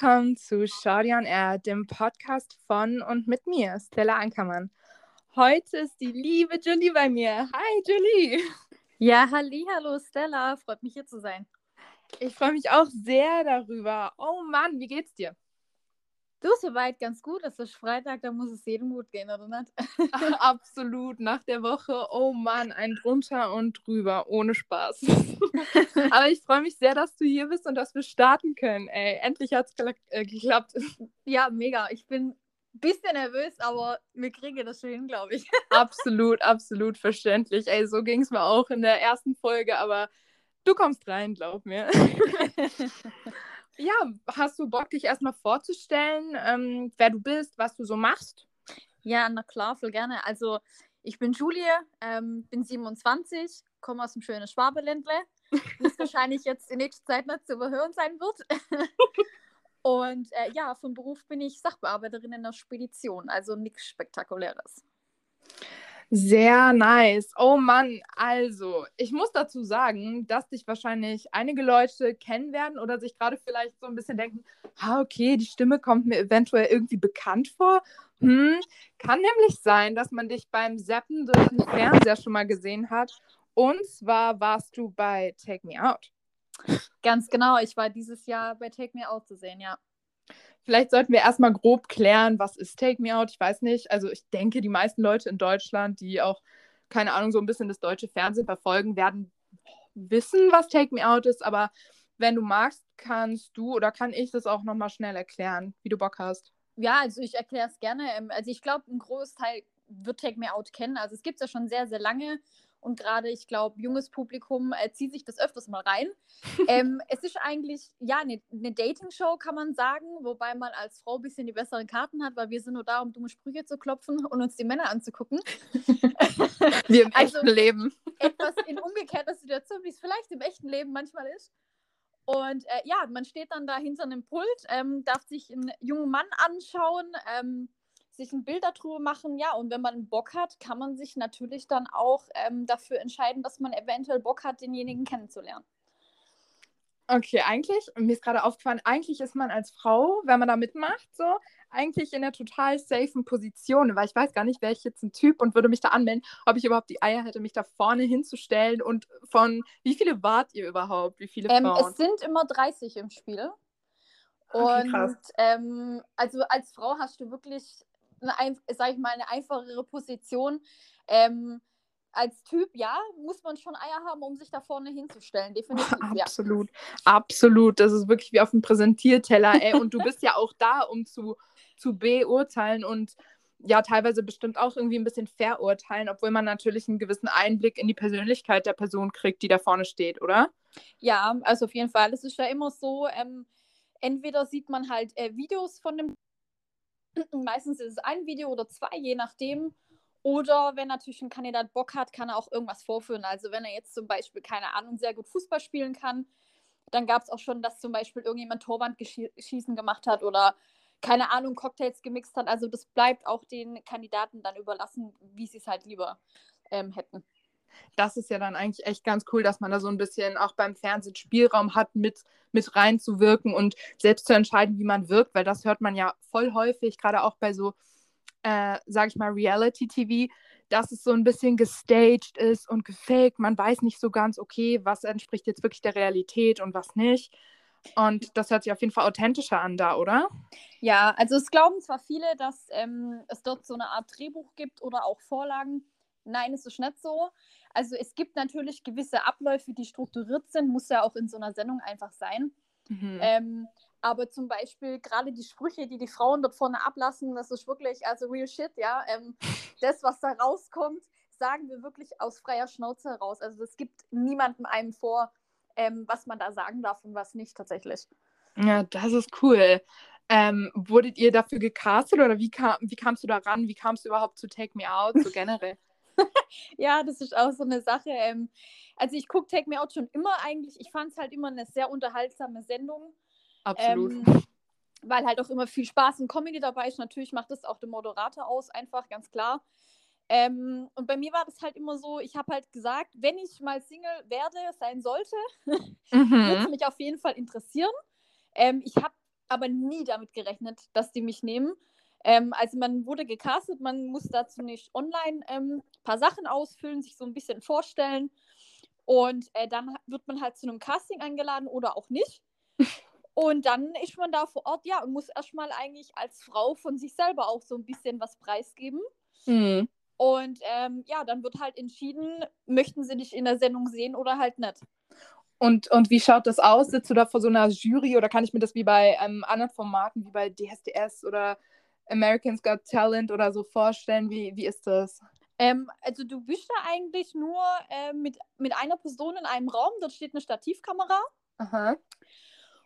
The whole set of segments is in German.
Willkommen zu Shorty on Air, dem Podcast von und mit mir, Stella Ankermann. Heute ist die liebe Julie bei mir. Hi Julie. Ja, halli, hallo Stella, freut mich hier zu sein. Ich freue mich auch sehr darüber. Oh Mann, wie geht's dir? Du, soweit ganz gut. Es ist Freitag, da muss es jedem gut gehen, oder nicht? Absolut. Nach der Woche, oh Mann, ein drunter und drüber, ohne Spaß. Aber ich freue mich sehr, dass du hier bist und dass wir starten können. Ey, endlich hat es äh, geklappt. Ja, mega. Ich bin ein bisschen nervös, aber wir kriegen das schon hin, glaube ich. absolut, absolut verständlich. Ey, so ging es mir auch in der ersten Folge, aber du kommst rein, glaub mir. Ja, hast du Bock, dich erstmal vorzustellen, ähm, wer du bist, was du so machst? Ja, na klar, voll gerne. Also, ich bin Julie, ähm, bin 27, komme aus dem schönen Schwabeländle, das wahrscheinlich jetzt in nächster Zeit nicht zu überhören sein wird. Und äh, ja, vom Beruf bin ich Sachbearbeiterin in der Spedition, also nichts Spektakuläres. Sehr nice. Oh Mann, also ich muss dazu sagen, dass dich wahrscheinlich einige Leute kennen werden oder sich gerade vielleicht so ein bisschen denken, ah, okay, die Stimme kommt mir eventuell irgendwie bekannt vor. Hm, kann nämlich sein, dass man dich beim Zappen durch den Fernseher schon mal gesehen hat. Und zwar warst du bei Take Me Out. Ganz genau, ich war dieses Jahr bei Take Me Out zu sehen, ja. Vielleicht sollten wir erstmal grob klären, was ist Take Me Out? Ich weiß nicht. Also ich denke, die meisten Leute in Deutschland, die auch, keine Ahnung, so ein bisschen das deutsche Fernsehen verfolgen, werden wissen, was Take Me Out ist. Aber wenn du magst, kannst du oder kann ich das auch nochmal schnell erklären, wie du Bock hast. Ja, also ich erkläre es gerne. Ähm, also ich glaube, ein Großteil wird Take Me Out kennen. Also es gibt es ja schon sehr, sehr lange. Und gerade, ich glaube, junges Publikum äh, zieht sich das öfters mal rein. ähm, es ist eigentlich, ja, eine ne, Dating-Show, kann man sagen, wobei man als Frau ein bisschen die besseren Karten hat, weil wir sind nur da, um dumme Sprüche zu klopfen und uns die Männer anzugucken. wir im also, echten Leben. etwas in umgekehrter Situation, wie es vielleicht im echten Leben manchmal ist. Und äh, ja, man steht dann da hinter einem Pult, ähm, darf sich einen jungen Mann anschauen, ähm, sich ein Bild darüber machen, ja, und wenn man Bock hat, kann man sich natürlich dann auch ähm, dafür entscheiden, dass man eventuell Bock hat, denjenigen kennenzulernen. Okay, eigentlich, mir ist gerade aufgefallen, eigentlich ist man als Frau, wenn man da mitmacht, so, eigentlich in einer total safen Position, weil ich weiß gar nicht, wäre ich jetzt ein Typ und würde mich da anmelden, ob ich überhaupt die Eier hätte, mich da vorne hinzustellen und von, wie viele wart ihr überhaupt? Wie viele ähm, Frauen? Es sind immer 30 im Spiel. Okay, und ähm, also als Frau hast du wirklich eine, sag ich mal, eine einfachere Position. Ähm, als Typ, ja, muss man schon Eier haben, um sich da vorne hinzustellen. Definitiv. absolut, ja. absolut. Das ist wirklich wie auf dem Präsentierteller. Ey. Und du bist ja auch da, um zu, zu beurteilen und ja, teilweise bestimmt auch irgendwie ein bisschen verurteilen, obwohl man natürlich einen gewissen Einblick in die Persönlichkeit der Person kriegt, die da vorne steht, oder? Ja, also auf jeden Fall. Es ist ja immer so, ähm, entweder sieht man halt äh, Videos von dem Meistens ist es ein Video oder zwei, je nachdem. Oder wenn natürlich ein Kandidat Bock hat, kann er auch irgendwas vorführen. Also wenn er jetzt zum Beispiel, keine Ahnung, sehr gut Fußball spielen kann, dann gab es auch schon, dass zum Beispiel irgendjemand Torwandschießen gemacht hat oder keine Ahnung, Cocktails gemixt hat. Also das bleibt auch den Kandidaten dann überlassen, wie sie es halt lieber ähm, hätten das ist ja dann eigentlich echt ganz cool, dass man da so ein bisschen auch beim Fernsehen Spielraum hat, mit, mit reinzuwirken und selbst zu entscheiden, wie man wirkt, weil das hört man ja voll häufig, gerade auch bei so, äh, sag ich mal, Reality-TV, dass es so ein bisschen gestaged ist und gefaked. Man weiß nicht so ganz, okay, was entspricht jetzt wirklich der Realität und was nicht. Und das hört sich auf jeden Fall authentischer an da, oder? Ja, also es glauben zwar viele, dass ähm, es dort so eine Art Drehbuch gibt oder auch Vorlagen. Nein, es ist nicht so. Also es gibt natürlich gewisse Abläufe, die strukturiert sind, muss ja auch in so einer Sendung einfach sein. Mhm. Ähm, aber zum Beispiel gerade die Sprüche, die die Frauen dort vorne ablassen, das ist wirklich, also real shit, ja. Ähm, das, was da rauskommt, sagen wir wirklich aus freier Schnauze heraus. Also es gibt niemandem einem vor, ähm, was man da sagen darf und was nicht tatsächlich. Ja, das ist cool. Ähm, wurdet ihr dafür gecastet oder wie, kam, wie kamst du da ran? Wie kamst du überhaupt zu Take Me Out, so generell? ja, das ist auch so eine Sache. Ähm, also ich gucke Take Me Out schon immer eigentlich. Ich fand es halt immer eine sehr unterhaltsame Sendung. Absolut. Ähm, weil halt auch immer viel Spaß und Comedy dabei ist. Natürlich macht das auch der Moderator aus, einfach ganz klar. Ähm, und bei mir war das halt immer so, ich habe halt gesagt, wenn ich mal Single werde, sein sollte, mhm. würde es mich auf jeden Fall interessieren. Ähm, ich habe aber nie damit gerechnet, dass die mich nehmen. Ähm, also man wurde gecastet, man muss dazu nicht online ein ähm, paar Sachen ausfüllen, sich so ein bisschen vorstellen. Und äh, dann wird man halt zu einem Casting eingeladen oder auch nicht. Und dann ist man da vor Ort, ja, und muss erstmal eigentlich als Frau von sich selber auch so ein bisschen was preisgeben. Mhm. Und ähm, ja, dann wird halt entschieden, möchten sie dich in der Sendung sehen oder halt nicht. Und, und wie schaut das aus? Sitzt du da vor so einer Jury oder kann ich mir das wie bei ähm, anderen Formaten, wie bei DSDS oder Americans Got Talent oder so vorstellen? Wie, wie ist das? Ähm, also du bist da eigentlich nur äh, mit, mit einer Person in einem Raum, dort steht eine Stativkamera. Aha.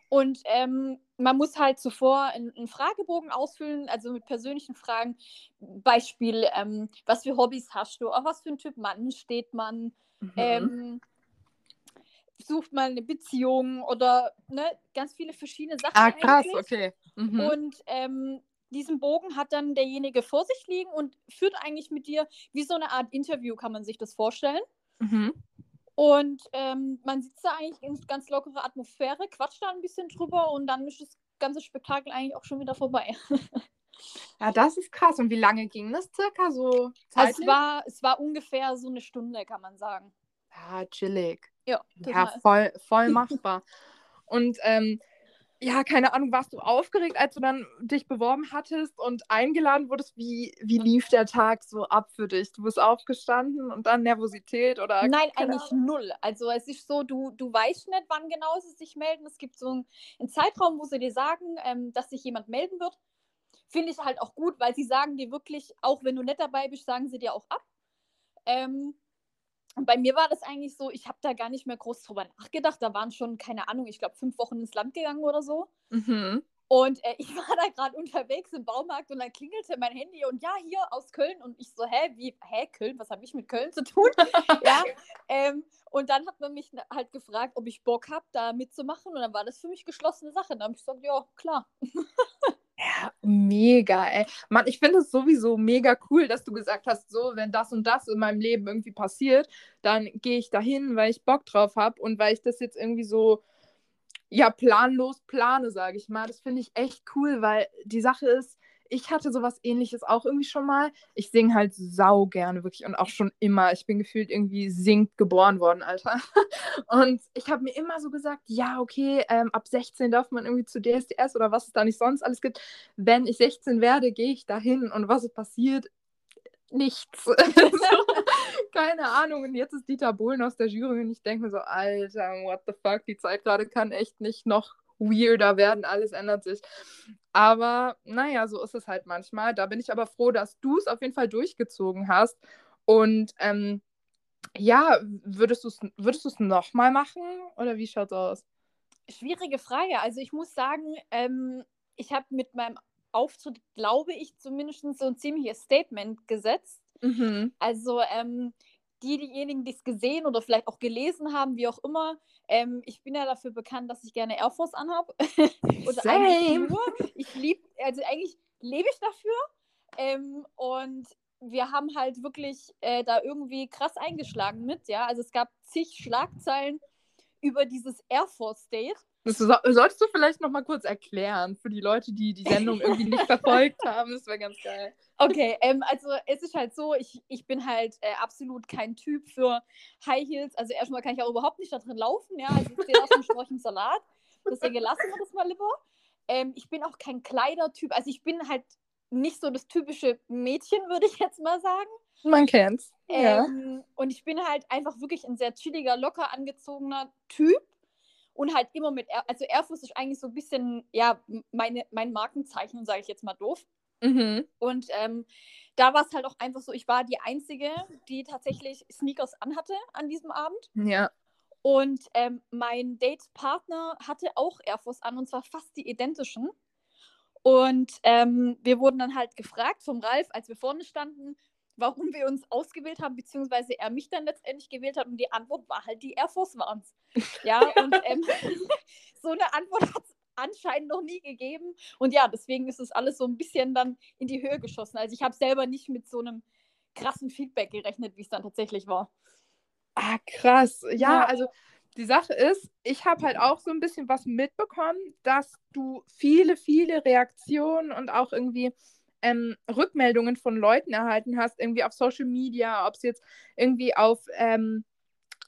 Und ähm, man muss halt zuvor einen, einen, Fragebogen ausfüllen, also mit persönlichen Fragen. Beispiel, ähm, was für Hobbys hast du? Auf was für ein Typ Mann steht man? Mhm. Ähm, sucht man eine Beziehung oder ne, ganz viele verschiedene Sachen. Ah, krass, eigentlich. okay. Mhm. Und ähm, diesen Bogen hat dann derjenige vor sich liegen und führt eigentlich mit dir wie so eine Art Interview, kann man sich das vorstellen. Mhm. Und ähm, man sitzt da eigentlich in ganz lockere Atmosphäre, quatscht da ein bisschen drüber und dann ist das ganze Spektakel eigentlich auch schon wieder vorbei. ja, das ist krass. Und wie lange ging das circa so? Also es, war, es war ungefähr so eine Stunde, kann man sagen. Ja, chillig. Ja, ja voll, voll machbar. und ähm, ja, keine Ahnung, warst du aufgeregt, als du dann dich beworben hattest und eingeladen wurdest? Wie, wie lief der Tag so ab für dich? Du bist aufgestanden und dann Nervosität oder? Nein, eigentlich Ahnung? null. Also es ist so, du, du weißt nicht, wann genau sie sich melden. Es gibt so einen, einen Zeitraum, wo sie dir sagen, ähm, dass sich jemand melden wird. Finde ich halt auch gut, weil sie sagen dir wirklich, auch wenn du nicht dabei bist, sagen sie dir auch ab. Ähm, und bei mir war das eigentlich so, ich habe da gar nicht mehr groß drüber nachgedacht. Da waren schon, keine Ahnung, ich glaube, fünf Wochen ins Land gegangen oder so. Mhm. Und äh, ich war da gerade unterwegs im Baumarkt und dann klingelte mein Handy und ja, hier aus Köln. Und ich so, hä, wie, hä, Köln, was habe ich mit Köln zu tun? ja. Ähm, und dann hat man mich halt gefragt, ob ich Bock habe, da mitzumachen. Und dann war das für mich geschlossene Sache. dann habe ich gesagt, ja, klar. Ja, mega, ey. Mann, ich finde es sowieso mega cool, dass du gesagt hast, so, wenn das und das in meinem Leben irgendwie passiert, dann gehe ich dahin, weil ich Bock drauf habe und weil ich das jetzt irgendwie so, ja, planlos plane, sage ich mal. Das finde ich echt cool, weil die Sache ist, ich hatte sowas ähnliches auch irgendwie schon mal. Ich singe halt sau gerne, wirklich. Und auch schon immer. Ich bin gefühlt irgendwie singt geboren worden, Alter. Und ich habe mir immer so gesagt, ja, okay, ähm, ab 16 darf man irgendwie zu DSDS oder was es da nicht sonst alles gibt. Wenn ich 16 werde, gehe ich dahin. Und was ist passiert? Nichts. keine Ahnung. Und jetzt ist Dieter Bohlen aus der Jury und ich denke mir so, Alter, what the fuck, die Zeit gerade kann echt nicht noch weirder werden, alles ändert sich. Aber naja, so ist es halt manchmal. Da bin ich aber froh, dass du es auf jeden Fall durchgezogen hast. Und ähm, ja, würdest du es würdest nochmal machen oder wie schaut es aus? Schwierige Frage. Also ich muss sagen, ähm, ich habe mit meinem Auftritt, glaube ich, zumindest so ein ziemliches Statement gesetzt. Mhm. Also ähm, diejenigen, die es gesehen oder vielleicht auch gelesen haben, wie auch immer, ähm, ich bin ja dafür bekannt, dass ich gerne Air Force anhabe. Same. ich liebe, also eigentlich lebe ich dafür. Ähm, und wir haben halt wirklich äh, da irgendwie krass eingeschlagen mit, ja. Also es gab zig Schlagzeilen über dieses Air Force Date. Das solltest du vielleicht noch mal kurz erklären für die Leute, die die Sendung irgendwie nicht verfolgt haben. Das wäre ganz geil. Okay, ähm, also es ist halt so, ich, ich bin halt äh, absolut kein Typ für High Heels. Also erstmal kann ich auch überhaupt nicht da drin laufen, ja. Also ich sehe aus dem Storch im Salat. Deswegen lassen wir das mal lieber. Ähm, ich bin auch kein Kleidertyp. Also ich bin halt nicht so das typische Mädchen, würde ich jetzt mal sagen. Man kennt's. Ähm, ja. Und ich bin halt einfach wirklich ein sehr chilliger, locker angezogener Typ und halt immer mit, Air also Air Force ist eigentlich so ein bisschen, ja, meine, mein Markenzeichen, sage ich jetzt mal doof. Mhm. Und ähm, da war es halt auch einfach so, ich war die Einzige, die tatsächlich Sneakers anhatte an diesem Abend. Ja. Und ähm, mein Date-Partner hatte auch Air Force an und zwar fast die identischen. Und ähm, wir wurden dann halt gefragt vom Ralf, als wir vorne standen, warum wir uns ausgewählt haben, beziehungsweise er mich dann letztendlich gewählt hat. Und die Antwort war halt, die Air Force Ones. Ja, und ähm, so eine Antwort hat es anscheinend noch nie gegeben. Und ja, deswegen ist es alles so ein bisschen dann in die Höhe geschossen. Also ich habe selber nicht mit so einem krassen Feedback gerechnet, wie es dann tatsächlich war. Ah, krass. Ja, ja. also die Sache ist, ich habe halt auch so ein bisschen was mitbekommen, dass du viele, viele Reaktionen und auch irgendwie ähm, Rückmeldungen von Leuten erhalten hast, irgendwie auf Social Media, ob es jetzt irgendwie auf ähm,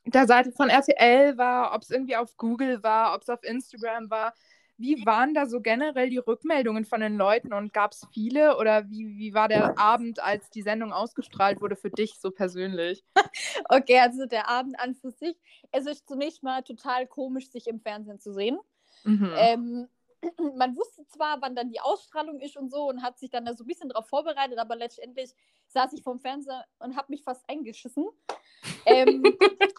der Seite von RTL war, ob es irgendwie auf Google war, ob es auf Instagram war. Wie waren da so generell die Rückmeldungen von den Leuten und gab es viele oder wie, wie war der Abend, als die Sendung ausgestrahlt wurde für dich so persönlich? Okay, also der Abend an für sich. Es ist zunächst mal total komisch, sich im Fernsehen zu sehen. Mhm. Ähm, man wusste zwar, wann dann die Ausstrahlung ist und so und hat sich dann da so ein bisschen darauf vorbereitet, aber letztendlich saß ich vorm Fernseher und habe mich fast eingeschissen. ähm,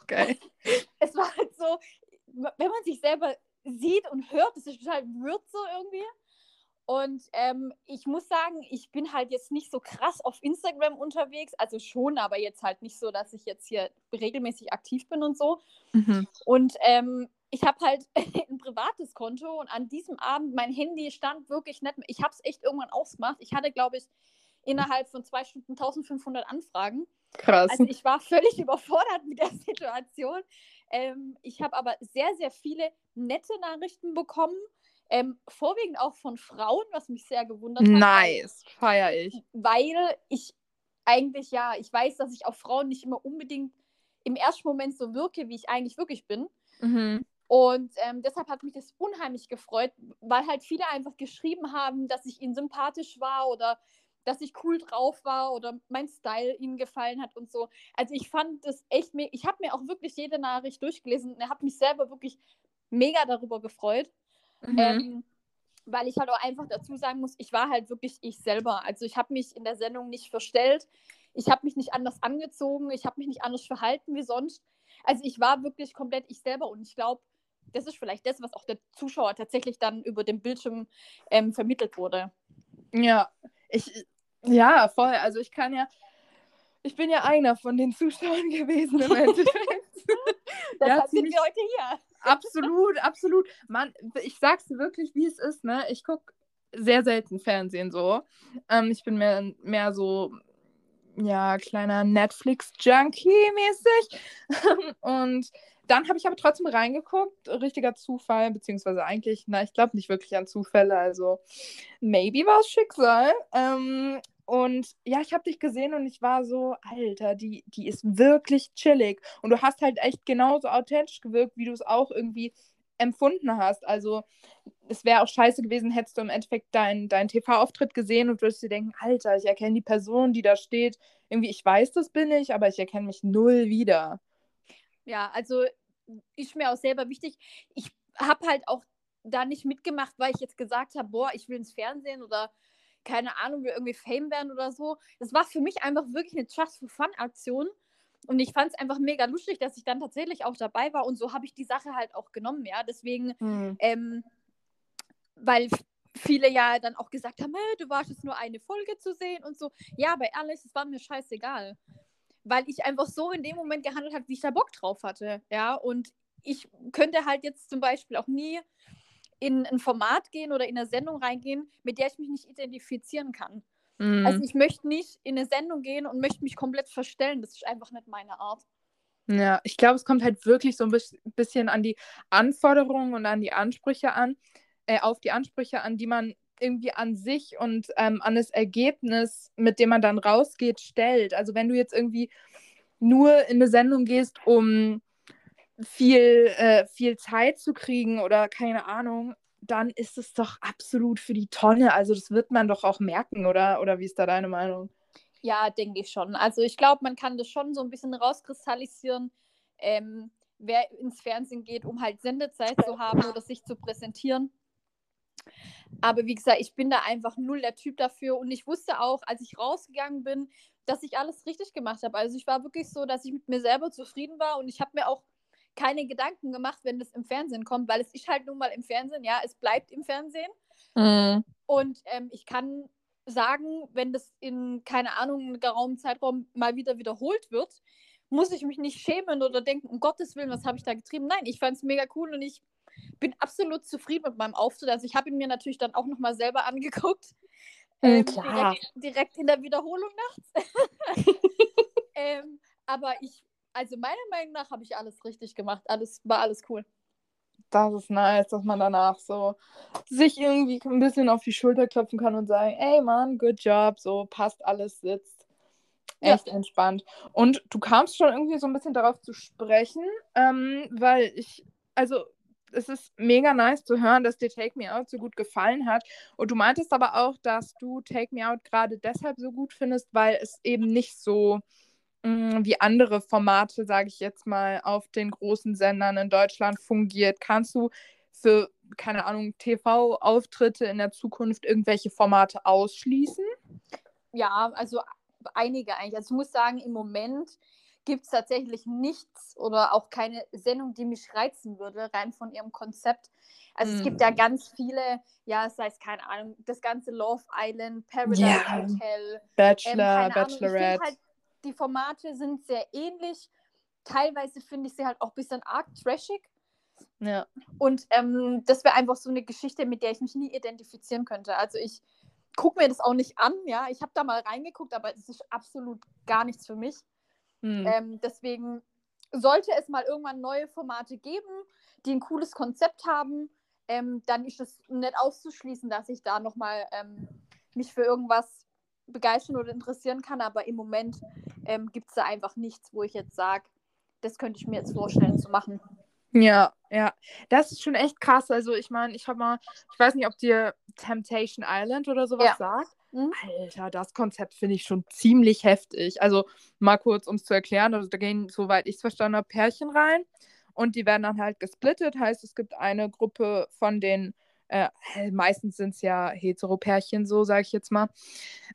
Geil. Es war halt so, wenn man sich selber sieht und hört, das ist total wird so irgendwie. Und ähm, ich muss sagen, ich bin halt jetzt nicht so krass auf Instagram unterwegs, also schon, aber jetzt halt nicht so, dass ich jetzt hier regelmäßig aktiv bin und so. Mhm. Und ähm, ich habe halt ein privates Konto und an diesem Abend mein Handy stand wirklich nicht mehr. Ich habe es echt irgendwann ausgemacht. Ich hatte, glaube ich, innerhalb von zwei Stunden 1500 Anfragen. Krass. Also ich war völlig überfordert mit der Situation. Ähm, ich habe aber sehr, sehr viele nette Nachrichten bekommen. Ähm, vorwiegend auch von Frauen, was mich sehr gewundert hat. Nice, feiere ich. Weil ich eigentlich, ja, ich weiß, dass ich auf Frauen nicht immer unbedingt im ersten Moment so wirke, wie ich eigentlich wirklich bin. Mhm. Und ähm, deshalb hat mich das unheimlich gefreut, weil halt viele einfach geschrieben haben, dass ich ihnen sympathisch war oder dass ich cool drauf war oder mein Style ihnen gefallen hat und so. Also ich fand das echt, mega. ich habe mir auch wirklich jede Nachricht durchgelesen und habe mich selber wirklich mega darüber gefreut. Mhm. Ähm, weil ich halt auch einfach dazu sagen muss, ich war halt wirklich ich selber. Also ich habe mich in der Sendung nicht verstellt, ich habe mich nicht anders angezogen, ich habe mich nicht anders verhalten wie sonst. Also ich war wirklich komplett ich selber und ich glaube, das ist vielleicht das, was auch der Zuschauer tatsächlich dann über den Bildschirm ähm, vermittelt wurde. Ja, ich, ja, voll. Also ich kann ja, ich bin ja einer von den Zuschauern gewesen im Endeffekt. Deshalb ja, sind wir heute hier. Absolut, absolut. Mann, ich sag's wirklich, wie es ist, ne? Ich gucke sehr selten Fernsehen so. Ähm, ich bin mehr, mehr so, ja, kleiner Netflix-Junkie mäßig. Und dann habe ich aber trotzdem reingeguckt. Richtiger Zufall, beziehungsweise eigentlich, na, ich glaube nicht wirklich an Zufälle. Also, maybe war es Schicksal. Ähm, und ja, ich habe dich gesehen und ich war so, Alter, die, die ist wirklich chillig. Und du hast halt echt genauso authentisch gewirkt, wie du es auch irgendwie empfunden hast. Also es wäre auch scheiße gewesen, hättest du im Endeffekt deinen dein TV-Auftritt gesehen und würdest dir denken, Alter, ich erkenne die Person, die da steht. Irgendwie, ich weiß, das bin ich, aber ich erkenne mich null wieder. Ja, also ist mir auch selber wichtig. Ich habe halt auch da nicht mitgemacht, weil ich jetzt gesagt habe, boah, ich will ins Fernsehen oder keine Ahnung, will irgendwie Fame werden oder so. Das war für mich einfach wirklich eine Just for Fun Aktion. Und ich fand es einfach mega lustig, dass ich dann tatsächlich auch dabei war. Und so habe ich die Sache halt auch genommen, ja. Deswegen, mhm. ähm, weil viele ja dann auch gesagt haben, hey, du warst jetzt nur eine Folge zu sehen und so. Ja, aber ehrlich, es war mir scheißegal weil ich einfach so in dem Moment gehandelt habe, wie ich da Bock drauf hatte. Ja, und ich könnte halt jetzt zum Beispiel auch nie in ein Format gehen oder in eine Sendung reingehen, mit der ich mich nicht identifizieren kann. Mhm. Also ich möchte nicht in eine Sendung gehen und möchte mich komplett verstellen. Das ist einfach nicht meine Art. Ja, ich glaube, es kommt halt wirklich so ein bisschen an die Anforderungen und an die Ansprüche an, äh, auf die Ansprüche an, die man irgendwie an sich und ähm, an das Ergebnis, mit dem man dann rausgeht, stellt. Also wenn du jetzt irgendwie nur in eine Sendung gehst, um viel, äh, viel Zeit zu kriegen oder keine Ahnung, dann ist es doch absolut für die Tonne. Also das wird man doch auch merken, oder? Oder wie ist da deine Meinung? Ja, denke ich schon. Also ich glaube, man kann das schon so ein bisschen rauskristallisieren, ähm, wer ins Fernsehen geht, um halt Sendezeit zu haben oder sich zu präsentieren. Aber wie gesagt, ich bin da einfach null der Typ dafür. Und ich wusste auch, als ich rausgegangen bin, dass ich alles richtig gemacht habe. Also ich war wirklich so, dass ich mit mir selber zufrieden war und ich habe mir auch keine Gedanken gemacht, wenn das im Fernsehen kommt, weil es ist halt nun mal im Fernsehen, ja, es bleibt im Fernsehen. Mhm. Und ähm, ich kann sagen, wenn das in, keine Ahnung, einem geraumen Zeitraum mal wieder wiederholt wird, muss ich mich nicht schämen oder denken, um Gottes Willen, was habe ich da getrieben? Nein, ich fand es mega cool und ich bin absolut zufrieden mit meinem Auftritt. Also ich habe ihn mir natürlich dann auch nochmal selber angeguckt. Ähm, direkt, direkt, in der Wiederholung nachts. ähm, aber ich, Also meiner Meinung nach habe ich alles richtig gemacht. Alles war alles cool. Das ist nice, dass man danach so sich irgendwie ein bisschen auf die Schulter klopfen kann und sagen, ey Mann, good job, so passt alles, sitzt. Echt ja. entspannt. Und du kamst schon irgendwie so ein bisschen darauf zu sprechen, ähm, weil ich, also es ist mega nice zu hören, dass dir Take Me Out so gut gefallen hat. Und du meintest aber auch, dass du Take Me Out gerade deshalb so gut findest, weil es eben nicht so mh, mm, wie andere Formate, sage ich jetzt mal, auf den großen Sendern in Deutschland fungiert. Kannst du für, keine Ahnung, TV-Auftritte in der Zukunft irgendwelche Formate ausschließen? Ja, also einige eigentlich. Also ich muss sagen, im Moment gibt es tatsächlich nichts oder auch keine Sendung, die mich reizen würde, rein von ihrem Konzept. Also mm. es gibt ja hm. ganz viele, ja, sei es keine Ahnung, das ganze Love Island, Paradise yeah. Hotel, Bachelor, ähm, Bachelorette. Halt, die Formate sind sehr ähnlich. Teilweise finde ich sie halt auch ein bisschen arg trashig. Ja. Und ähm, das wäre einfach so eine Geschichte, mit der ich mich nie identifizieren könnte. Also ich gucke mir das auch nicht an, ja. Ich habe da mal reingeguckt, aber es ist absolut gar nichts für mich. Hm. Ähm, deswegen sollte es mal irgendwann neue Formate geben, die ein cooles Konzept haben, ähm, dann ist es nicht auszuschließen, dass ich da nochmal ähm, mich für irgendwas begeistern oder interessieren kann. Aber im Moment ähm, gibt es da einfach nichts, wo ich jetzt sage, das könnte ich mir jetzt vorstellen zu machen. Ja, ja. Das ist schon echt krass. Also ich meine, ich habe mal, ich weiß nicht, ob dir Temptation Island oder sowas ja. sagt. Mhm. Alter, das Konzept finde ich schon ziemlich heftig. Also mal kurz, um es zu erklären, also da gehen, soweit ich es verstanden habe, Pärchen rein und die werden dann halt gesplittet. Heißt, es gibt eine Gruppe von den, äh, meistens sind es ja Hetero-Pärchen, so sage ich jetzt mal.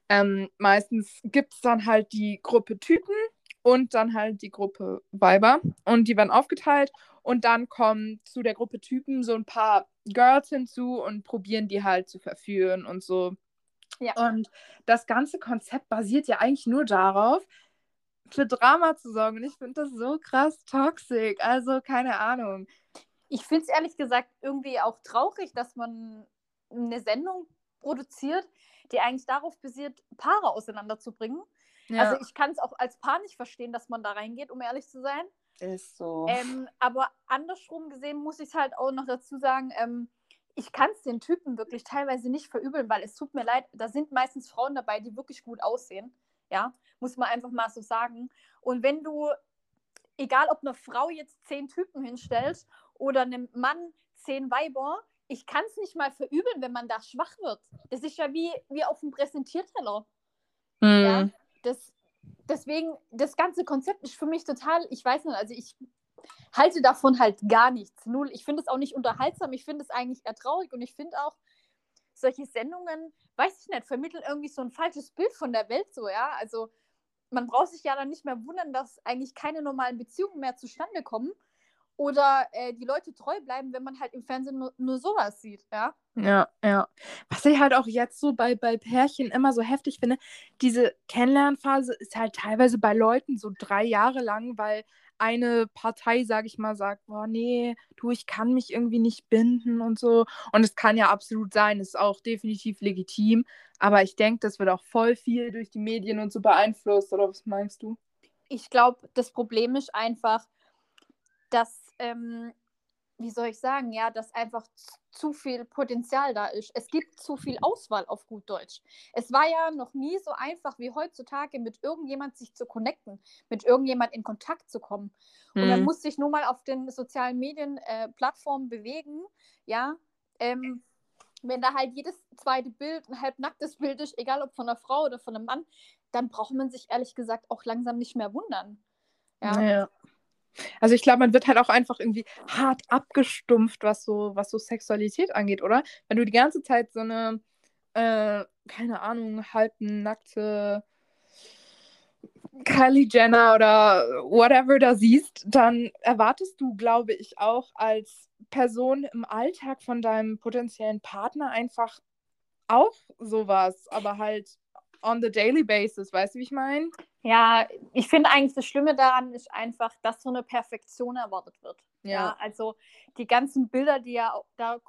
Ähm, meistens gibt es dann halt die Gruppe Typen und dann halt die Gruppe Weiber und die werden aufgeteilt und dann kommen zu der Gruppe Typen so ein paar Girls hinzu und probieren die halt zu verführen und so. Ja. Und das ganze Konzept basiert ja eigentlich nur darauf, für Drama zu sorgen. Und ich finde das so krass toxisch. Also keine Ahnung. Ich finde es ehrlich gesagt irgendwie auch traurig, dass man eine Sendung produziert, die eigentlich darauf basiert, Paare auseinanderzubringen. Ja. Also ich kann es auch als Paar nicht verstehen, dass man da reingeht, um ehrlich zu sein. Ist so. Ähm, aber andersrum gesehen muss ich es halt auch noch dazu sagen, ähm, ich kann es den Typen wirklich teilweise nicht verübeln, weil es tut mir leid, da sind meistens Frauen dabei, die wirklich gut aussehen. Ja, muss man einfach mal so sagen. Und wenn du, egal ob eine Frau jetzt zehn Typen hinstellt oder einem Mann zehn Weiber, ich kann es nicht mal verübeln, wenn man da schwach wird. Das ist ja wie, wie auf dem Präsentierteller. Mhm. Ja, das, deswegen, das ganze Konzept ist für mich total, ich weiß nicht, also ich halte davon halt gar nichts. Null. Ich finde es auch nicht unterhaltsam. Ich finde es eigentlich eher traurig und ich finde auch, solche Sendungen, weiß ich nicht, vermitteln irgendwie so ein falsches Bild von der Welt so, ja. Also man braucht sich ja dann nicht mehr wundern, dass eigentlich keine normalen Beziehungen mehr zustande kommen oder äh, die Leute treu bleiben, wenn man halt im Fernsehen nur, nur, sowas sieht, ja. Ja, ja. Was ich halt auch jetzt so bei, bei Pärchen immer so heftig finde, diese Kennenlernphase ist halt teilweise bei Leuten so drei Jahre lang, weil eine Partei, sage ich mal, sagt, boah, nee, du, ich kann mich irgendwie nicht binden und so. Und es kann ja absolut sein, ist auch definitiv legitim. Aber ich denke, das wird auch voll viel durch die Medien und so beeinflusst, oder was meinst du? Ich glaube, das Problem ist einfach, dass ähm, wie soll ich sagen, ja, dass einfach zu viel Potenzial da ist. Es gibt zu viel Auswahl auf gut Deutsch. Es war ja noch nie so einfach wie heutzutage, mit irgendjemand sich zu connecten, mit irgendjemand in Kontakt zu kommen. Und mhm. man muss sich nur mal auf den sozialen Medien äh, bewegen, ja. Ähm, wenn da halt jedes zweite Bild ein halbnacktes Bild ist, egal ob von einer Frau oder von einem Mann, dann braucht man sich ehrlich gesagt auch langsam nicht mehr wundern. Ja. ja. Also ich glaube, man wird halt auch einfach irgendwie hart abgestumpft, was so, was so Sexualität angeht, oder? Wenn du die ganze Zeit so eine, äh, keine Ahnung, halbnackte Kylie Jenner oder whatever da siehst, dann erwartest du, glaube ich, auch als Person im Alltag von deinem potenziellen Partner einfach auch sowas, aber halt on the daily basis, weißt du, wie ich meine? Ja, ich finde eigentlich das Schlimme daran ist einfach, dass so eine Perfektion erwartet wird. Ja. ja also die ganzen Bilder, die ja da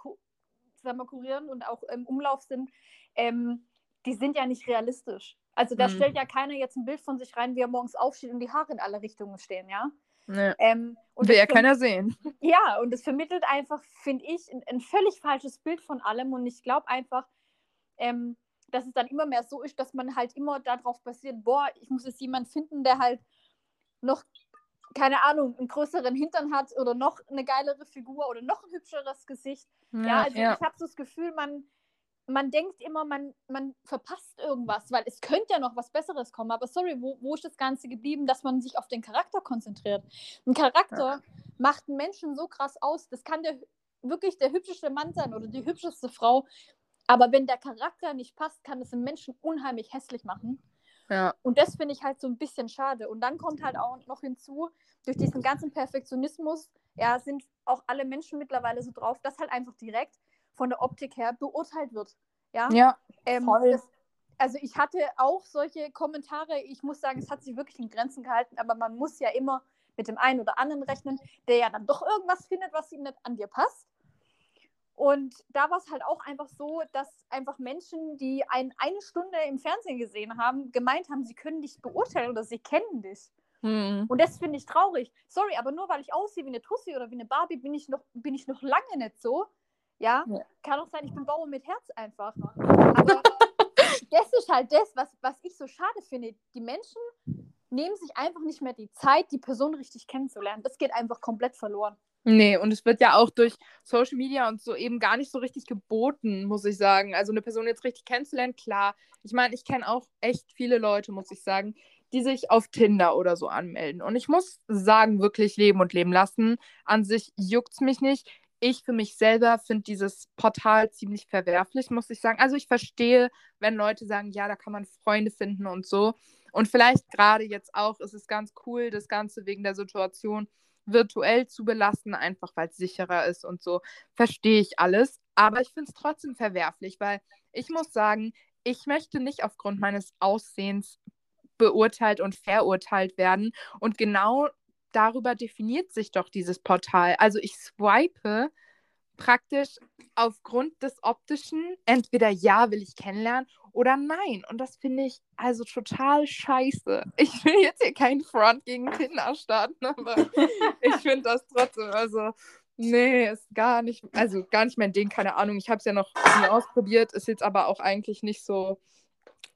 sagen wir, kurieren und auch im Umlauf sind, ähm, die sind ja nicht realistisch. Also da Hm. stellt ja keiner jetzt ein Bild von sich rein, wie er morgens aufsteht und die Haare in alle Richtungen stehen, ja. Ne. Ähm, und Will ja keiner sehen. Ja, und es vermittelt einfach, finde ich, ein, ein völlig falsches Bild von allem. Und ich glaube einfach, ähm, dass es dann immer mehr so ist, dass man halt immer darauf basiert, boah, ich muss jetzt jemanden finden, der halt noch, keine Ahnung, einen größeren Hintern hat oder noch eine geilere Figur oder noch ein hübscheres Gesicht. Ja, also ich habe so das Gefühl, man, man denkt immer, man, man verpasst irgendwas, weil es könnte ja noch was Besseres kommen. Aber sorry, wo, wo ist das Ganze geblieben, dass man sich auf den Charakter konzentriert? Ein Charakter macht einen Menschen so krass aus. Das kann der wirklich der hübscheste Mann sein oder die hübscheste Frau. Aber wenn der Charakter nicht passt, kann es einen Menschen unheimlich hässlich machen. Ja. Und das finde ich halt so ein bisschen schade. Und dann kommt halt auch noch hinzu, durch diesen ganzen Perfektionismus, ja, sind auch alle Menschen mittlerweile so drauf, dass halt einfach direkt von der Optik her beurteilt wird. Ja. Ja. Ähm, voll. das, also ich hatte auch solche Kommentare, ich muss sagen, es hat sich wirklich in Grenzen gehalten, aber man muss ja immer mit dem einen oder anderen rechnen, der ja dann doch irgendwas findet, was ihm nicht an dir passt. Und da war es halt auch einfach so, dass einfach Menschen, die ein, eine Stunde im Fernsehen gesehen haben, gemeint haben, sie können dich beurteilen oder sie kennen dich. Hm. Und das finde ich traurig. Sorry, aber nur weil ich aussehe wie eine Tussi oder wie eine Barbie, bin ich noch, bin ich noch lange nicht so. Ja, Ja. kann auch sein, ich bin Bauer mit Herz einfach. Aber das ist halt das, was, was ich so schade finde. Die Menschen nehmen sich einfach nicht mehr die Zeit, die Person richtig kennenzulernen. Das geht einfach komplett verloren. Nee, und es wird ja auch durch Social Media und so eben gar nicht so richtig geboten, muss ich sagen. Also eine Person jetzt richtig kennenzulernen, klar. Ich meine, ich kenne auch echt viele Leute, muss ich sagen, die sich auf Tinder oder so anmelden. Und ich muss sagen, wirklich leben und leben lassen. An sich juckt es mich nicht. Ich für mich selber finde dieses Portal ziemlich verwerflich, muss ich sagen. Also ich verstehe, wenn Leute sagen, ja, da kann man Freunde finden und so. Und vielleicht gerade jetzt auch ist es ganz cool, das Ganze wegen der Situation virtuell zu belassen, einfach weil es sicherer ist und so. Verstehe ich alles. Aber ich finde es trotzdem verwerflich, weil ich muss sagen, ich möchte nicht aufgrund meines Aussehens beurteilt und verurteilt werden. Und genau darüber definiert sich doch dieses Portal. Also ich swipe praktisch aufgrund des optischen, entweder ja, will ich kennenlernen oder nein. Und das finde ich also total scheiße. Ich will jetzt hier keinen Front gegen Tinder starten, aber ich finde das trotzdem, also nee, ist gar nicht, also gar nicht mein Ding, keine Ahnung. Ich habe es ja noch nie ausprobiert, ist jetzt aber auch eigentlich nicht so,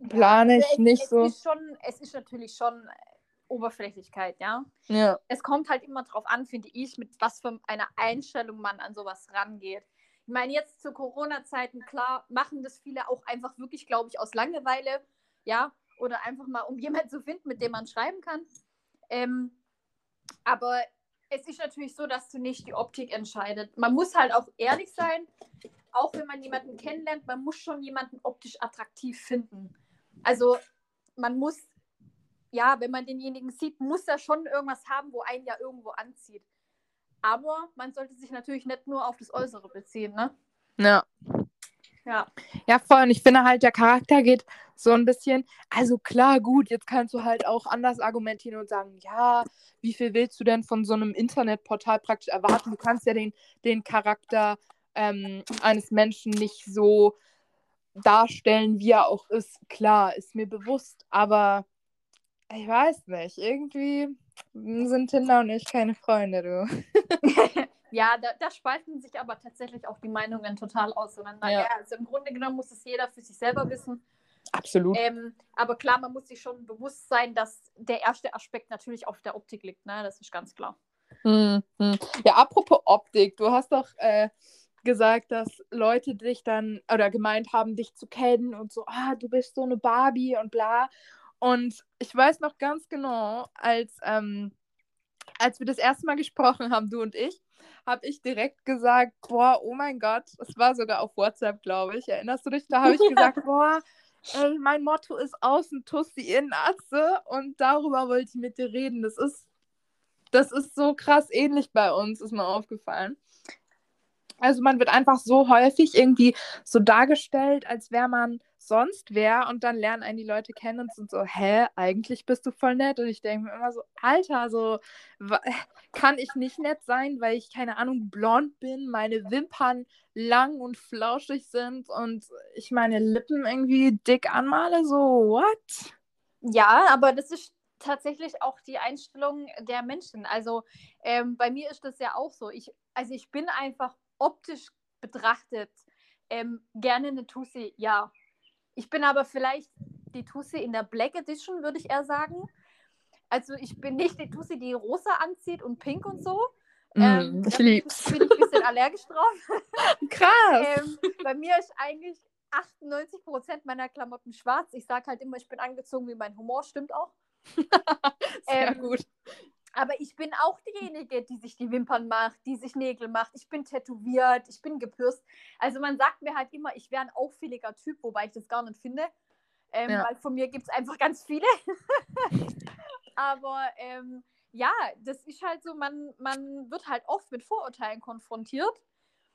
plane ich Also es, nicht es so. Ist schon, es ist natürlich schon Oberflächlichkeit, ja. Ja, Es kommt halt immer drauf an, finde ich, mit was für einer Einstellung man an sowas rangeht. Ich meine, jetzt zu Corona-Zeiten, klar, machen das viele auch einfach wirklich, glaube ich, aus Langeweile, ja, oder einfach mal, um jemanden zu finden, mit dem man schreiben kann. Ähm, aber es ist natürlich so, dass du nicht die Optik entscheidet. Man muss halt auch ehrlich sein, auch wenn man jemanden kennenlernt, man muss schon jemanden optisch attraktiv finden. Also man muss, ja, wenn man denjenigen sieht, muss er schon irgendwas haben, wo einen ja irgendwo anzieht. Aber man sollte sich natürlich nicht nur auf das Äußere beziehen, ne? ja. Ja. Ja, voll. Und ich finde halt, der Charakter geht so ein bisschen. Also klar, gut, jetzt kannst du halt auch anders argumentieren und sagen, ja, wie viel willst du denn von so einem Internetportal praktisch erwarten? Du kannst ja den, den Charakter ähm, eines Menschen nicht so darstellen, wie er auch ist. Klar, ist mir bewusst, aber ich weiß nicht. Irgendwie sind Tinder und ich keine Freunde, du. Ja, da, da spalten sich aber tatsächlich auch die Meinungen total auseinander. Ja. Ja. also im Grunde genommen muss es jeder für sich selber wissen. Absolut. Ähm, aber klar, man muss sich schon bewusst sein, dass der erste Aspekt natürlich auf der Optik liegt, ne? Das ist ganz klar. Hm, hm. Ja, apropos Optik, du hast doch äh, gesagt, dass Leute dich dann oder gemeint haben, dich zu kennen und so, ah, du bist so eine Barbie und bla. Und ich weiß noch ganz genau, als, ähm, als wir das erste Mal gesprochen haben, du und ich, habe ich direkt gesagt, boah, oh mein Gott, es war sogar auf WhatsApp, glaube ich. Erinnerst du dich? Da habe ich gesagt, boah, ey, mein Motto ist außen Tussi in Atze und darüber wollte ich mit dir reden. Das ist, das ist so krass ähnlich bei uns, ist mir aufgefallen. Also man wird einfach so häufig irgendwie so dargestellt, als wäre man sonst wer und dann lernen einen die Leute kennen und sind so, hä, eigentlich bist du voll nett und ich denke mir immer so, Alter, so kann ich nicht nett sein, weil ich keine Ahnung blond bin, meine Wimpern lang und flauschig sind und ich meine Lippen irgendwie dick anmale, so what? Ja, aber das ist tatsächlich auch die Einstellung der Menschen. Also ähm, bei mir ist das ja auch so. Ich, also ich bin einfach optisch betrachtet ähm, gerne eine Tussi, ja. Ich bin aber vielleicht die Tussi in der Black Edition, würde ich eher sagen. Also ich bin nicht die Tussi, die rosa anzieht und pink und so. Mm, ähm, ich lieb's. Bin ich ein bisschen allergisch drauf. Krass. ähm, bei mir ist eigentlich 98% meiner Klamotten schwarz. Ich sage halt immer, ich bin angezogen, wie mein Humor stimmt auch. Sehr ähm, gut. Aber ich bin auch diejenige, die sich die Wimpern macht, die sich Nägel macht. Ich bin tätowiert, ich bin gepürst. Also man sagt mir halt immer, ich wäre ein auffälliger Typ, wobei ich das gar nicht finde. Ähm, ja. Weil von mir gibt es einfach ganz viele. Aber ähm, ja, das ist halt so, man, man wird halt oft mit Vorurteilen konfrontiert.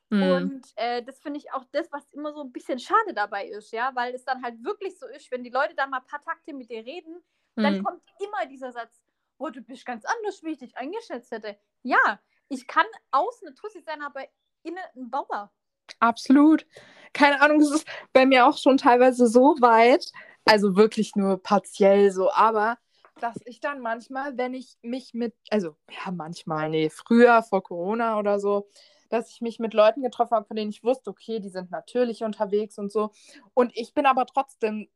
Mhm. Und äh, das finde ich auch das, was immer so ein bisschen schade dabei ist, ja, weil es dann halt wirklich so ist, wenn die Leute dann mal ein paar Takte mit dir reden, mhm. dann kommt immer dieser Satz, oh, du bist ganz anders, wie ich dich eingeschätzt hätte. Ja, ich kann außen eine Tussi sein, aber innen ein Bauer. Absolut. Keine Ahnung, es ist bei mir auch schon teilweise so weit, also wirklich nur partiell so, aber dass ich dann manchmal, wenn ich mich mit, also ja, manchmal, nee, früher vor Corona oder so, dass ich mich mit Leuten getroffen habe, von denen ich wusste, okay, die sind natürlich unterwegs und so. Und ich bin aber trotzdem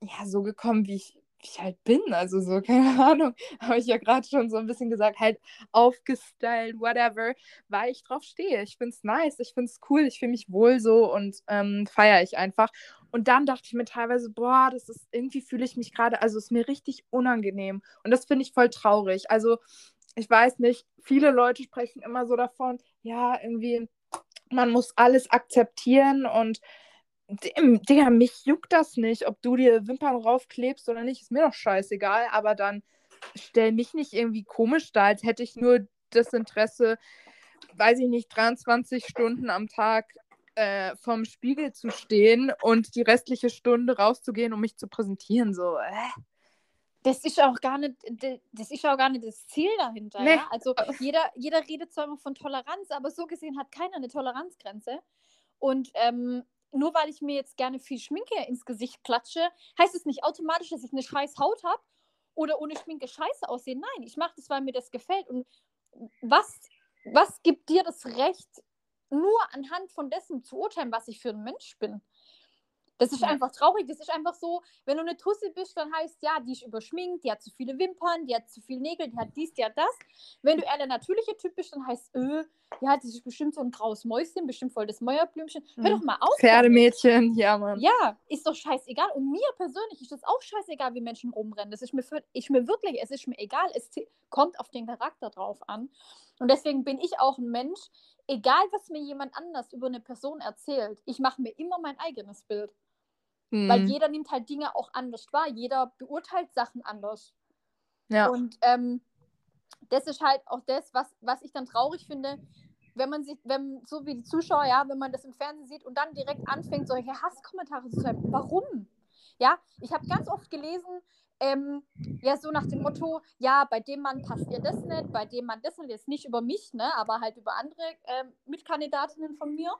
ja so gekommen, wie ich ich halt bin. Also so, keine Ahnung, habe ich ja gerade schon so ein bisschen gesagt, halt aufgestylt, whatever, weil ich drauf stehe. Ich finde es nice, ich finde es cool, ich fühle mich wohl so und ähm, feiere ich einfach. Und dann dachte ich mir teilweise, boah, das ist, irgendwie fühle ich mich gerade, also ist mir richtig unangenehm. Und das finde ich voll traurig. Also, ich weiß nicht, viele Leute sprechen immer so davon, ja, irgendwie, man muss alles akzeptieren und Digga, mich juckt das nicht, ob du dir Wimpern raufklebst oder nicht, ist mir doch scheißegal, aber dann stell mich nicht irgendwie komisch da, als hätte ich nur das Interesse, weiß ich nicht, 23 Stunden am Tag äh, vom Spiegel zu stehen und die restliche Stunde rauszugehen, um mich zu präsentieren. So, äh. Das ist auch gar nicht, das ist auch gar nicht das Ziel dahinter. Nee. Ja? Also jeder, jeder redet zwar immer von Toleranz, aber so gesehen hat keiner eine Toleranzgrenze. Und ähm, nur weil ich mir jetzt gerne viel Schminke ins Gesicht klatsche, heißt es nicht automatisch, dass ich eine scheiß Haut habe oder ohne Schminke scheiße aussehe. Nein, ich mache das, weil mir das gefällt. Und was, was gibt dir das Recht, nur anhand von dessen zu urteilen, was ich für ein Mensch bin? Das ist ja. einfach traurig. Das ist einfach so, wenn du eine Tussi bist, dann heißt ja, die ist überschminkt, die hat zu viele Wimpern, die hat zu viele Nägel, die hat dies, die hat das. Wenn du eher der natürliche Typ bist, dann heißt, öh, ja, das ist bestimmt so ein graues Mäuschen, bestimmt voll das Mäuerblümchen. Hör doch mal auf. Pferdemädchen, damit. ja, Mann. Ja, ist doch scheißegal. Und mir persönlich ist das auch scheißegal, wie Menschen rumrennen. Das ist mir, für, ist mir wirklich, es ist mir egal. Es kommt auf den Charakter drauf an. Und deswegen bin ich auch ein Mensch, egal was mir jemand anders über eine Person erzählt, ich mache mir immer mein eigenes Bild. Mhm. Weil jeder nimmt halt Dinge auch anders wahr, jeder beurteilt Sachen anders. Ja. Und ähm, das ist halt auch das, was, was ich dann traurig finde, wenn man sich, wenn, so wie die Zuschauer, ja, wenn man das im Fernsehen sieht und dann direkt anfängt, solche Hasskommentare zu schreiben. Warum? Ja, ich habe ganz oft gelesen, ähm, ja, so nach dem Motto, ja, bei dem Mann passt ihr das nicht, bei dem Mann das nicht, jetzt nicht über mich, ne, aber halt über andere ähm, Mitkandidatinnen von mir.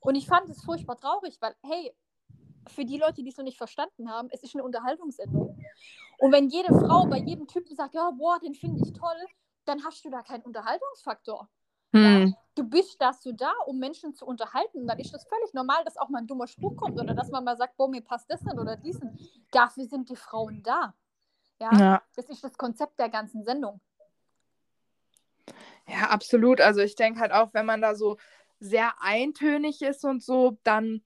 Und ich fand es furchtbar traurig, weil, hey, für die Leute, die es noch nicht verstanden haben, es ist eine Unterhaltungssendung. Und wenn jede Frau bei jedem Typen sagt, ja, boah, den finde ich toll, dann hast du da keinen Unterhaltungsfaktor. Hm. Ja, du bist dazu da, um Menschen zu unterhalten. Und dann ist das völlig normal, dass auch mal ein dummer Spruch kommt oder dass man mal sagt, boah, mir passt das nicht oder diesen. Dafür sind die Frauen da. Ja, ja. das ist das Konzept der ganzen Sendung. Ja, absolut. Also ich denke halt auch, wenn man da so sehr eintönig ist und so, dann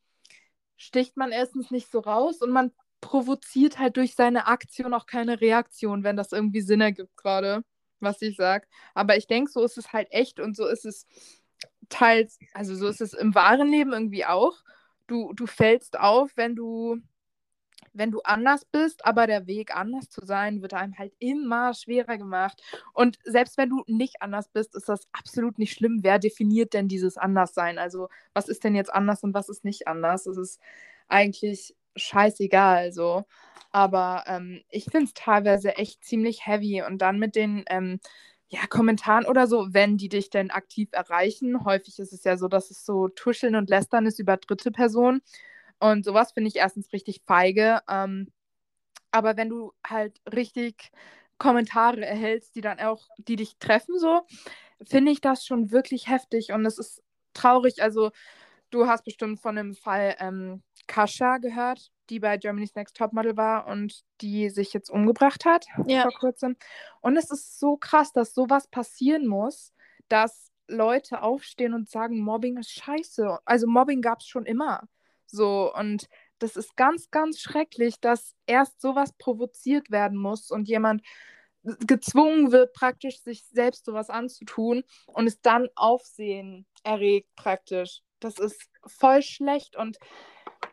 sticht man erstens nicht so raus und man provoziert halt durch seine Aktion auch keine Reaktion, wenn das irgendwie Sinn ergibt gerade, was ich sage. Aber ich denke, so ist es halt echt und so ist es teils, also so ist es im wahren Leben irgendwie auch. Du, du fällst auf, wenn du wenn du anders bist, aber der Weg anders zu sein, wird einem halt immer schwerer gemacht. Und selbst wenn du nicht anders bist, ist das absolut nicht schlimm. Wer definiert denn dieses Anderssein? Also, was ist denn jetzt anders und was ist nicht anders? Es ist eigentlich scheißegal so. Aber ähm, ich finde es teilweise echt ziemlich heavy. Und dann mit den ähm, ja, Kommentaren oder so, wenn die dich denn aktiv erreichen. Häufig ist es ja so, dass es so Tuscheln und Lästern ist über dritte Personen. Und sowas finde ich erstens richtig feige. Ähm, aber wenn du halt richtig Kommentare erhältst, die dann auch, die dich treffen, so, finde ich das schon wirklich heftig. Und es ist traurig. Also, du hast bestimmt von dem Fall ähm, Kascha gehört, die bei Germany's Next Topmodel war und die sich jetzt umgebracht hat ja. vor kurzem. Und es ist so krass, dass sowas passieren muss, dass Leute aufstehen und sagen, Mobbing ist scheiße. Also Mobbing gab es schon immer. So, und das ist ganz, ganz schrecklich, dass erst sowas provoziert werden muss und jemand gezwungen wird, praktisch sich selbst sowas anzutun und es dann Aufsehen erregt, praktisch. Das ist voll schlecht und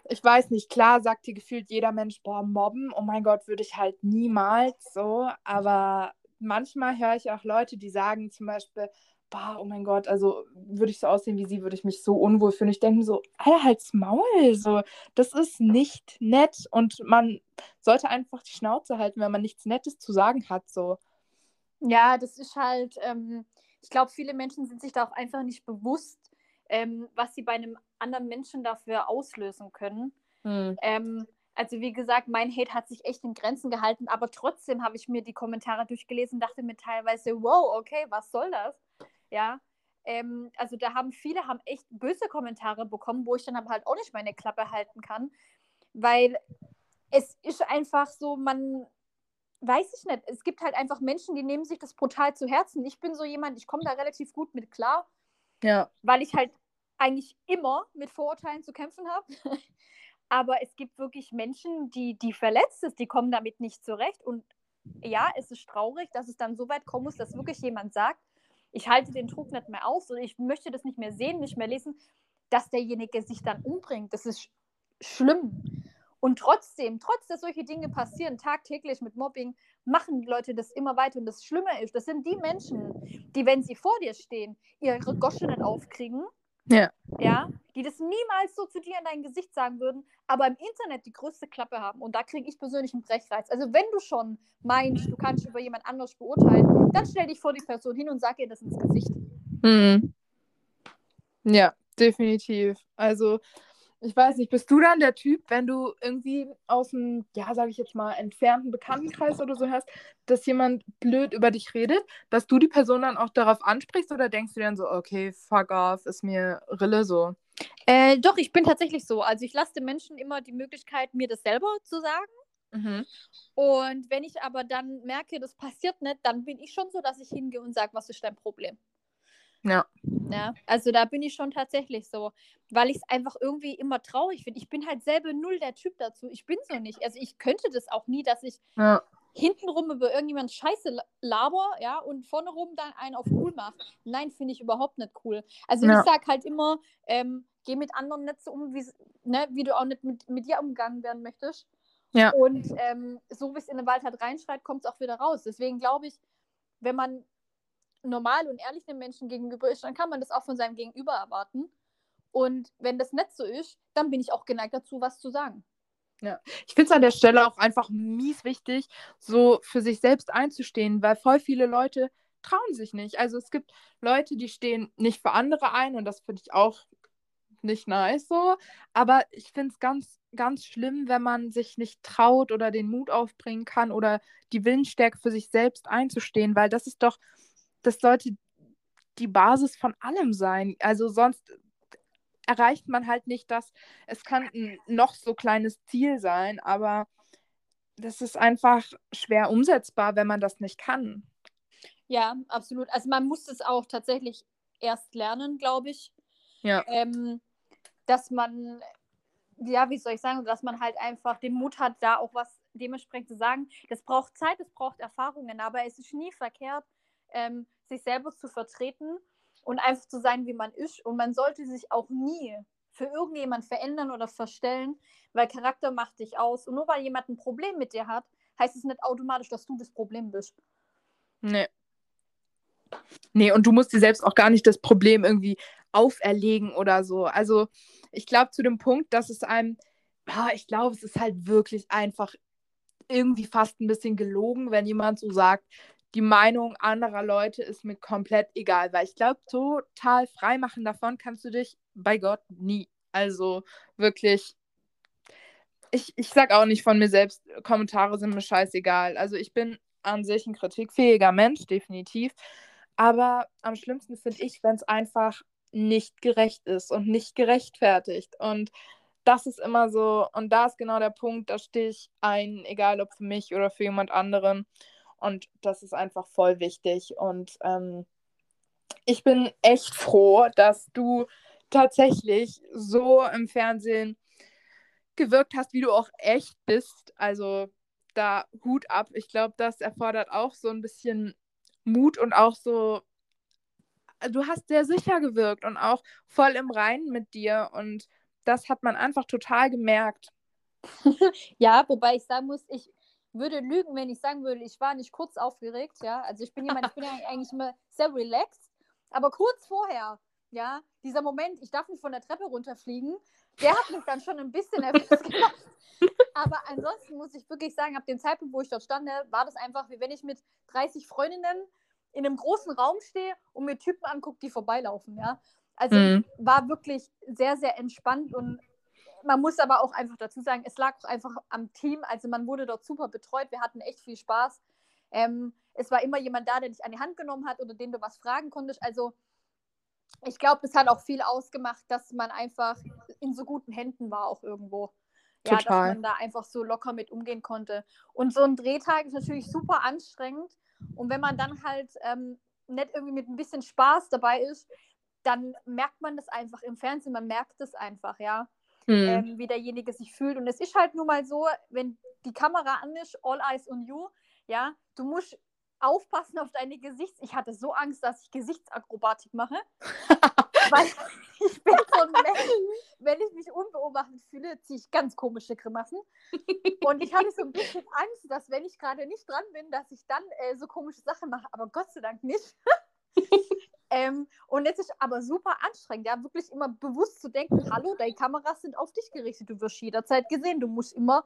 ich weiß nicht, klar sagt hier gefühlt jeder Mensch, boah, mobben, oh mein Gott, würde ich halt niemals so, aber manchmal höre ich auch Leute, die sagen zum Beispiel, boah, oh mein Gott, also würde ich so aussehen wie sie, würde ich mich so unwohl fühlen. Ich denke so, Alter, halt's Maul, so, das ist nicht nett und man sollte einfach die Schnauze halten, wenn man nichts Nettes zu sagen hat, so. Ja, das ist halt, ähm, ich glaube, viele Menschen sind sich da auch einfach nicht bewusst, ähm, was sie bei einem anderen Menschen dafür auslösen können. Hm. Ähm, also wie gesagt, mein Hate hat sich echt in Grenzen gehalten, aber trotzdem habe ich mir die Kommentare durchgelesen und dachte mir teilweise, wow, okay, was soll das? Ja, ähm, also da haben viele haben echt böse Kommentare bekommen, wo ich dann aber halt auch nicht meine Klappe halten kann, weil es ist einfach so, man weiß ich nicht, es gibt halt einfach Menschen, die nehmen sich das brutal zu Herzen. Ich bin so jemand, ich komme da relativ gut mit klar, ja. weil ich halt eigentlich immer mit Vorurteilen zu kämpfen habe. Aber es gibt wirklich Menschen, die, die verletzt ist, die kommen damit nicht zurecht. Und ja, es ist traurig, dass es dann so weit kommen muss, dass wirklich jemand sagt, ich halte den Druck nicht mehr aus oder ich möchte das nicht mehr sehen, nicht mehr lesen, dass derjenige sich dann umbringt. Das ist schlimm. Und trotzdem, trotz dass solche Dinge passieren, tagtäglich mit Mobbing, machen die Leute das immer weiter. Und das Schlimme ist, das sind die Menschen, die, wenn sie vor dir stehen, ihre Gosche aufkriegen ja. Ja, die das niemals so zu dir in dein Gesicht sagen würden, aber im Internet die größte Klappe haben. Und da kriege ich persönlich einen Brechreiz. Also wenn du schon meinst, du kannst über jemand anders beurteilen, dann stell dich vor die Person hin und sag ihr das ins Gesicht. Mhm. Ja, definitiv. Also ich weiß nicht, bist du dann der Typ, wenn du irgendwie aus einem, ja, sage ich jetzt mal, entfernten Bekanntenkreis oder so hast, dass jemand blöd über dich redet, dass du die Person dann auch darauf ansprichst oder denkst du dann so, okay, fuck off, ist mir Rille so? Äh, doch, ich bin tatsächlich so. Also ich lasse den Menschen immer die Möglichkeit, mir das selber zu sagen. Mhm. Und wenn ich aber dann merke, das passiert nicht, dann bin ich schon so, dass ich hingehe und sage, was ist dein Problem? Ja. Ja, also da bin ich schon tatsächlich so, weil ich es einfach irgendwie immer traurig finde. Ich bin halt selber null der Typ dazu. Ich bin so nicht. Also ich könnte das auch nie, dass ich ja. hintenrum über irgendjemand Scheiße laber, ja, und vorne rum dann einen auf cool mache. Nein, finde ich überhaupt nicht cool. Also ja. ich sage halt immer, ähm, geh mit anderen nicht so um, wie, ne, wie du auch nicht mit, mit dir umgegangen werden möchtest. Ja. Und ähm, so wie es in den Wald halt reinschreit, kommt es auch wieder raus. Deswegen glaube ich, wenn man normal und ehrlich einem Menschen gegenüber ist, dann kann man das auch von seinem Gegenüber erwarten. Und wenn das nicht so ist, dann bin ich auch geneigt dazu, was zu sagen. Ja, ich finde es an der Stelle auch einfach mies wichtig, so für sich selbst einzustehen, weil voll viele Leute trauen sich nicht. Also es gibt Leute, die stehen nicht für andere ein und das finde ich auch nicht nice so. Aber ich finde es ganz, ganz schlimm, wenn man sich nicht traut oder den Mut aufbringen kann oder die Willensstärke für sich selbst einzustehen, weil das ist doch das sollte die Basis von allem sein. Also sonst erreicht man halt nicht das, es kann ein noch so kleines Ziel sein, aber das ist einfach schwer umsetzbar, wenn man das nicht kann. Ja, absolut. Also man muss es auch tatsächlich erst lernen, glaube ich. Ja. Ähm, dass man, ja, wie soll ich sagen, dass man halt einfach den Mut hat, da auch was dementsprechend zu sagen. Das braucht Zeit, das braucht Erfahrungen, aber es ist nie verkehrt, ähm, sich selber zu vertreten und einfach zu sein, wie man ist. Und man sollte sich auch nie für irgendjemand verändern oder verstellen, weil Charakter macht dich aus. Und nur weil jemand ein Problem mit dir hat, heißt es nicht automatisch, dass du das Problem bist. Nee. Nee, und du musst dir selbst auch gar nicht das Problem irgendwie auferlegen oder so. Also, ich glaube zu dem Punkt, dass es einem, ja, ich glaube, es ist halt wirklich einfach irgendwie fast ein bisschen gelogen, wenn jemand so sagt, die Meinung anderer Leute ist mir komplett egal, weil ich glaube, total frei machen davon kannst du dich bei Gott nie. Also wirklich, ich, ich sag auch nicht von mir selbst, Kommentare sind mir scheißegal. Also ich bin an sich ein kritikfähiger Mensch, definitiv. Aber am schlimmsten finde ich, wenn es einfach nicht gerecht ist und nicht gerechtfertigt. Und das ist immer so, und da ist genau der Punkt, da stehe ich ein, egal ob für mich oder für jemand anderen. Und das ist einfach voll wichtig. Und ähm, ich bin echt froh, dass du tatsächlich so im Fernsehen gewirkt hast, wie du auch echt bist. Also da Hut ab. Ich glaube, das erfordert auch so ein bisschen Mut und auch so. Du hast sehr sicher gewirkt und auch voll im Reinen mit dir. Und das hat man einfach total gemerkt. ja, wobei ich sagen muss, ich würde lügen, wenn ich sagen würde, ich war nicht kurz aufgeregt, ja. Also ich bin jemand, ich bin ja eigentlich immer sehr relaxed, aber kurz vorher, ja, dieser Moment, ich darf nicht von der Treppe runterfliegen, der hat mich dann schon ein bisschen nervös gemacht. Aber ansonsten muss ich wirklich sagen, ab dem Zeitpunkt, wo ich dort stand, war das einfach, wie wenn ich mit 30 Freundinnen in einem großen Raum stehe und mir Typen angucke, die vorbeilaufen, ja. Also mhm. war wirklich sehr, sehr entspannt und man muss aber auch einfach dazu sagen, es lag auch einfach am Team. Also man wurde dort super betreut. Wir hatten echt viel Spaß. Ähm, es war immer jemand da, der dich an die Hand genommen hat oder den du was fragen konntest. Also ich glaube, das hat auch viel ausgemacht, dass man einfach in so guten Händen war auch irgendwo. Ja, dass man da einfach so locker mit umgehen konnte. Und so ein Drehtag ist natürlich super anstrengend. Und wenn man dann halt ähm, nicht irgendwie mit ein bisschen Spaß dabei ist, dann merkt man das einfach im Fernsehen, man merkt es einfach, ja hm. ähm, wie derjenige sich fühlt. Und es ist halt nun mal so, wenn die Kamera an ist, all eyes on you, ja, du musst aufpassen auf deine Gesichts... Ich hatte so Angst, dass ich Gesichtsakrobatik mache. weil ich bin so ein Mensch, wenn ich mich unbeobachtet fühle, ziehe ich ganz komische Grimassen. Und ich hatte so ein bisschen Angst, dass wenn ich gerade nicht dran bin, dass ich dann äh, so komische Sachen mache. Aber Gott sei Dank nicht. Ähm, und es ist aber super anstrengend, ja, wirklich immer bewusst zu denken, hallo, deine Kameras sind auf dich gerichtet, du wirst jederzeit gesehen, du musst immer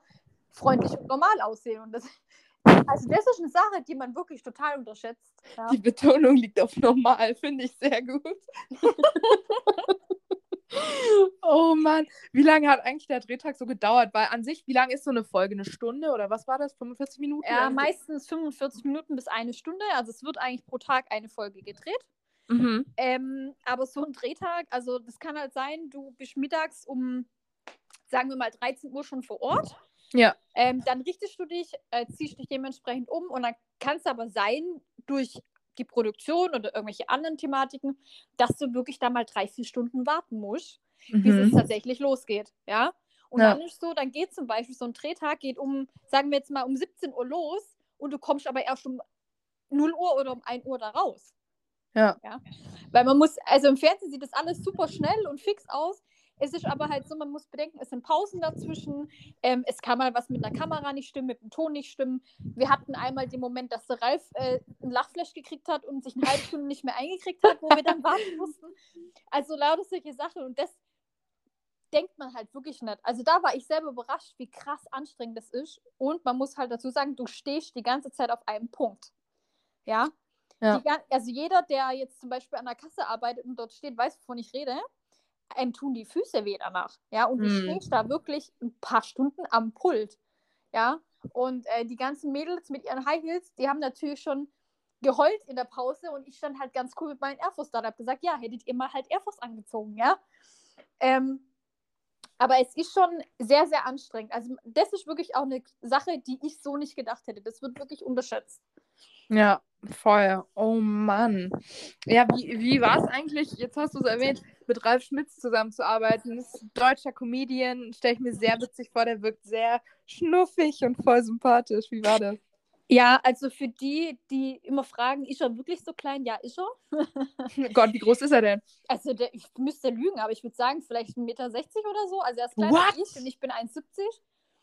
freundlich und normal aussehen. Und das, also das ist eine Sache, die man wirklich total unterschätzt. Ja. Die Betonung liegt auf normal, finde ich sehr gut. oh Mann, wie lange hat eigentlich der Drehtag so gedauert? Weil an sich, wie lange ist so eine Folge? Eine Stunde oder was war das? 45 Minuten? Ja, meistens 45 Minuten bis eine Stunde. Also es wird eigentlich pro Tag eine Folge gedreht. Mhm. Ähm, aber so ein Drehtag, also das kann halt sein, du bist mittags um, sagen wir mal, 13 Uhr schon vor Ort. Ja. Ähm, dann richtest du dich, äh, ziehst dich dementsprechend um und dann kann es aber sein, durch die Produktion oder irgendwelche anderen Thematiken, dass du wirklich da mal drei, vier Stunden warten musst, mhm. bis es tatsächlich losgeht. Ja. Und ja. dann ist so, dann geht zum Beispiel so ein Drehtag, geht um, sagen wir jetzt mal, um 17 Uhr los und du kommst aber erst um 0 Uhr oder um 1 Uhr da raus. Ja. ja. Weil man muss, also im Fernsehen sieht das alles super schnell und fix aus. Es ist aber halt so, man muss bedenken, es sind Pausen dazwischen. Ähm, es kann mal was mit einer Kamera nicht stimmen, mit dem Ton nicht stimmen. Wir hatten einmal den Moment, dass der Ralf äh, ein Lachflash gekriegt hat und sich eine halbe Stunde nicht mehr eingekriegt hat, wo wir dann warten mussten. Also lauter solche Sachen. Und das denkt man halt wirklich nicht. Also da war ich selber überrascht, wie krass anstrengend das ist. Und man muss halt dazu sagen, du stehst die ganze Zeit auf einem Punkt. Ja, ja. Die, also jeder, der jetzt zum Beispiel an der Kasse arbeitet und dort steht, weiß, wovon ich rede, einem tun die Füße weh danach. Ja, und du hm. stehst da wirklich ein paar Stunden am Pult. Ja, und äh, die ganzen Mädels mit ihren High Heels, die haben natürlich schon geheult in der Pause und ich stand halt ganz cool mit meinen Air Force da und habe gesagt, ja, hättet ihr mal halt Air Force angezogen, ja. Ähm, aber es ist schon sehr, sehr anstrengend. Also das ist wirklich auch eine Sache, die ich so nicht gedacht hätte. Das wird wirklich unterschätzt. Ja, voll. Oh Mann. Ja, wie, wie war es eigentlich, jetzt hast du es erwähnt, mit Ralf Schmitz zusammenzuarbeiten? Das ist ein deutscher Comedian, stelle ich mir sehr witzig vor, der wirkt sehr schnuffig und voll sympathisch. Wie war das? Ja, also für die, die immer fragen, ist er wirklich so klein? Ja, ist er. Gott, wie groß ist er denn? Also der, ich müsste lügen, aber ich würde sagen, vielleicht 1,60 Meter oder so. Also er ist kleiner als ich und ich bin 1,70.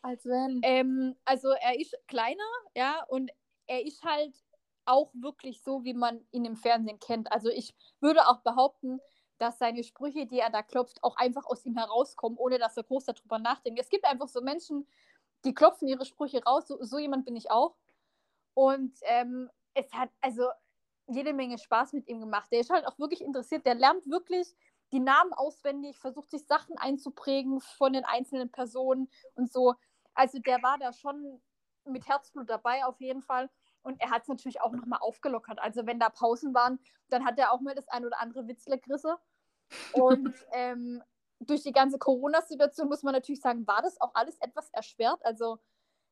Als wenn. Ähm, also er ist kleiner, ja, und er ist halt auch wirklich so, wie man ihn im Fernsehen kennt. Also ich würde auch behaupten, dass seine Sprüche, die er da klopft, auch einfach aus ihm herauskommen, ohne dass er groß darüber nachdenkt. Es gibt einfach so Menschen, die klopfen ihre Sprüche raus. So, so jemand bin ich auch. Und ähm, es hat also jede Menge Spaß mit ihm gemacht. Der ist halt auch wirklich interessiert. Der lernt wirklich die Namen auswendig, versucht sich Sachen einzuprägen von den einzelnen Personen und so. Also der war da schon mit Herzblut dabei auf jeden Fall. Und er hat es natürlich auch nochmal aufgelockert. Also wenn da Pausen waren, dann hat er auch mal das ein oder andere Witzle gerisse. Und ähm, durch die ganze Corona-Situation muss man natürlich sagen, war das auch alles etwas erschwert. Also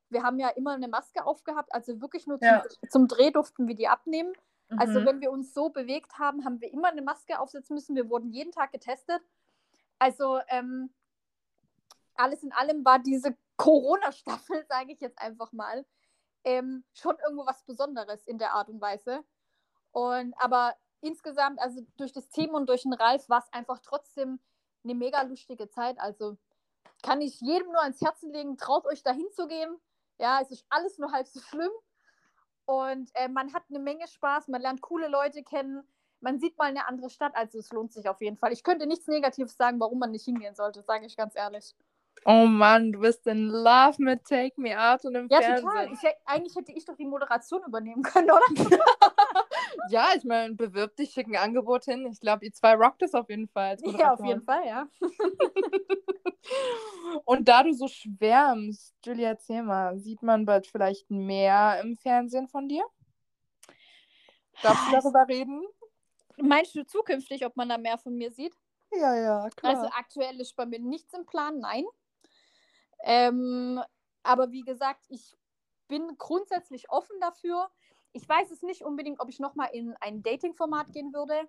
wir haben ja immer eine Maske aufgehabt, also wirklich nur zum, ja. zum Dreh durften wir die abnehmen. Also mhm. Also wenn wir uns so bewegt haben, haben wir immer eine Maske aufsetzen müssen. Wir wurden jeden Tag getestet. Also ähm, alles in allem war diese Corona-Staffel, sage ich jetzt einfach mal, ähm, schon irgendwo was Besonderes in der Art und Weise. Und aber insgesamt, also durch das Team und durch den Ralf, war es einfach trotzdem eine mega lustige Zeit. Also kann ich jedem nur ans Herzen legen, traut euch dahin zu gehen. Ja, es ist alles nur halb so schlimm. Und äh, man hat eine Menge Spaß, man lernt coole Leute kennen, man sieht mal eine andere Stadt, also es lohnt sich auf jeden Fall. Ich könnte nichts Negatives sagen, warum man nicht hingehen sollte, sage ich ganz ehrlich. Oh Mann, du bist in Love mit Take Me Out und im ja, Fernsehen. Ja, total. Ich, eigentlich hätte ich doch die Moderation übernehmen können, oder? ja, ich meine, bewirb dich, schick ein Angebot hin. Ich glaube, ihr zwei rockt es auf jeden Fall. ja, auf jeden Fall, ja. und da du so schwärmst, Julia, erzähl mal, sieht man bald vielleicht mehr im Fernsehen von dir? Darfst du darüber reden? Meinst du zukünftig, ob man da mehr von mir sieht? Ja, ja, klar. Also aktuell ist bei mir nichts im Plan, nein. Ähm, aber wie gesagt, ich bin grundsätzlich offen dafür. Ich weiß es nicht unbedingt, ob ich nochmal in ein Dating-Format gehen würde.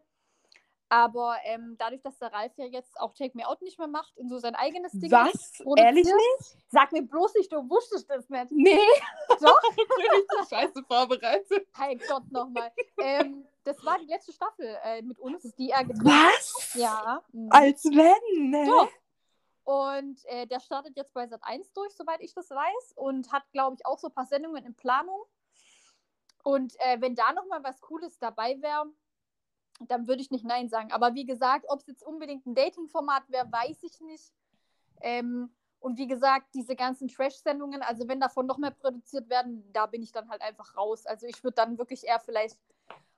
Aber ähm, dadurch, dass der Ralf ja jetzt auch Take Me Out nicht mehr macht und so sein eigenes Ding Was? Ehrlich nicht? Sag mir bloß nicht, du wusstest das nicht. Nee. Doch? Richtig scheiße vorbereitet. Hey Gott, nochmal. ähm, das war die letzte Staffel äh, mit uns, die er gedreht hat. Was? Ja. Mhm. Als wenn, ne? Doch. Und äh, der startet jetzt bei Sat 1 durch, soweit ich das weiß. Und hat, glaube ich, auch so ein paar Sendungen in Planung. Und äh, wenn da nochmal was Cooles dabei wäre, dann würde ich nicht Nein sagen. Aber wie gesagt, ob es jetzt unbedingt ein Dating-Format wäre, weiß ich nicht. Ähm, und wie gesagt, diese ganzen Trash-Sendungen, also wenn davon noch mehr produziert werden, da bin ich dann halt einfach raus. Also ich würde dann wirklich eher vielleicht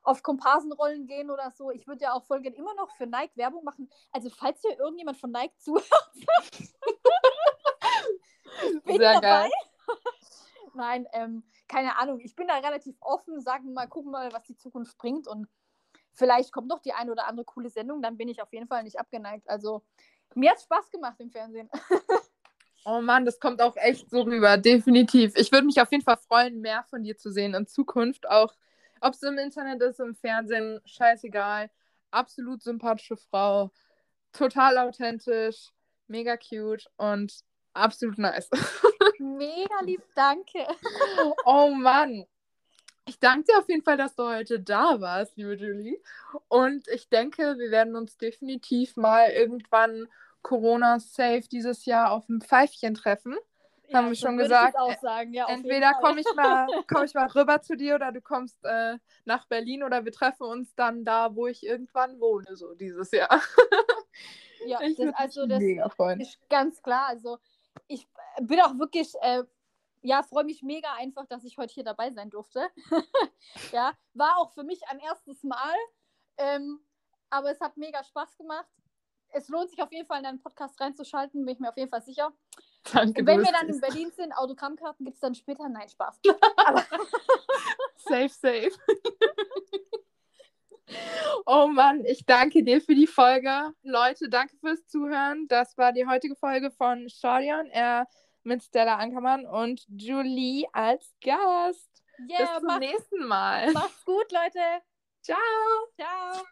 auf Komparsenrollen gehen oder so. Ich würde ja auch voll gerne immer noch für Nike Werbung machen. Also falls hier irgendjemand von Nike zuhört, bin Sehr dabei. Geil. Nein, ähm, keine Ahnung. Ich bin da relativ offen. Sagen mal, gucken mal, was die Zukunft bringt. Und vielleicht kommt noch die eine oder andere coole Sendung. Dann bin ich auf jeden Fall nicht abgeneigt. Also mir hat Spaß gemacht im Fernsehen. Oh Mann, das kommt auch echt so rüber, definitiv. Ich würde mich auf jeden Fall freuen, mehr von dir zu sehen in Zukunft, auch ob es im Internet ist, im Fernsehen, scheißegal. Absolut sympathische Frau, total authentisch, mega cute und absolut nice. Mega lieb, danke. Oh Mann. Ich danke dir auf jeden Fall, dass du heute da warst, liebe Julie. Und ich denke, wir werden uns definitiv mal irgendwann Corona-safe dieses Jahr auf dem Pfeifchen treffen. Ja, haben wir schon gesagt. Ja, entweder komme ich, mal, komm ich mal rüber zu dir oder du kommst äh, nach Berlin oder wir treffen uns dann da, wo ich irgendwann wohne, so dieses Jahr. ja, ich das, also das mega freuen. ist ganz klar. Also ich bin auch wirklich, äh, ja, freue mich mega einfach, dass ich heute hier dabei sein durfte. ja, war auch für mich ein erstes Mal. Ähm, aber es hat mega Spaß gemacht es lohnt sich auf jeden Fall in deinen Podcast reinzuschalten, bin ich mir auf jeden Fall sicher. Danke, Wenn wir dann in Berlin sind, Autogrammkarten gibt es dann später. Nein, Spaß. safe, safe. oh Mann, ich danke dir für die Folge. Leute, danke fürs Zuhören. Das war die heutige Folge von Shordion, er mit Stella Ankermann und Julie als Gast. Yeah, Bis zum mach, nächsten Mal. Macht's gut, Leute. Ciao. Ciao.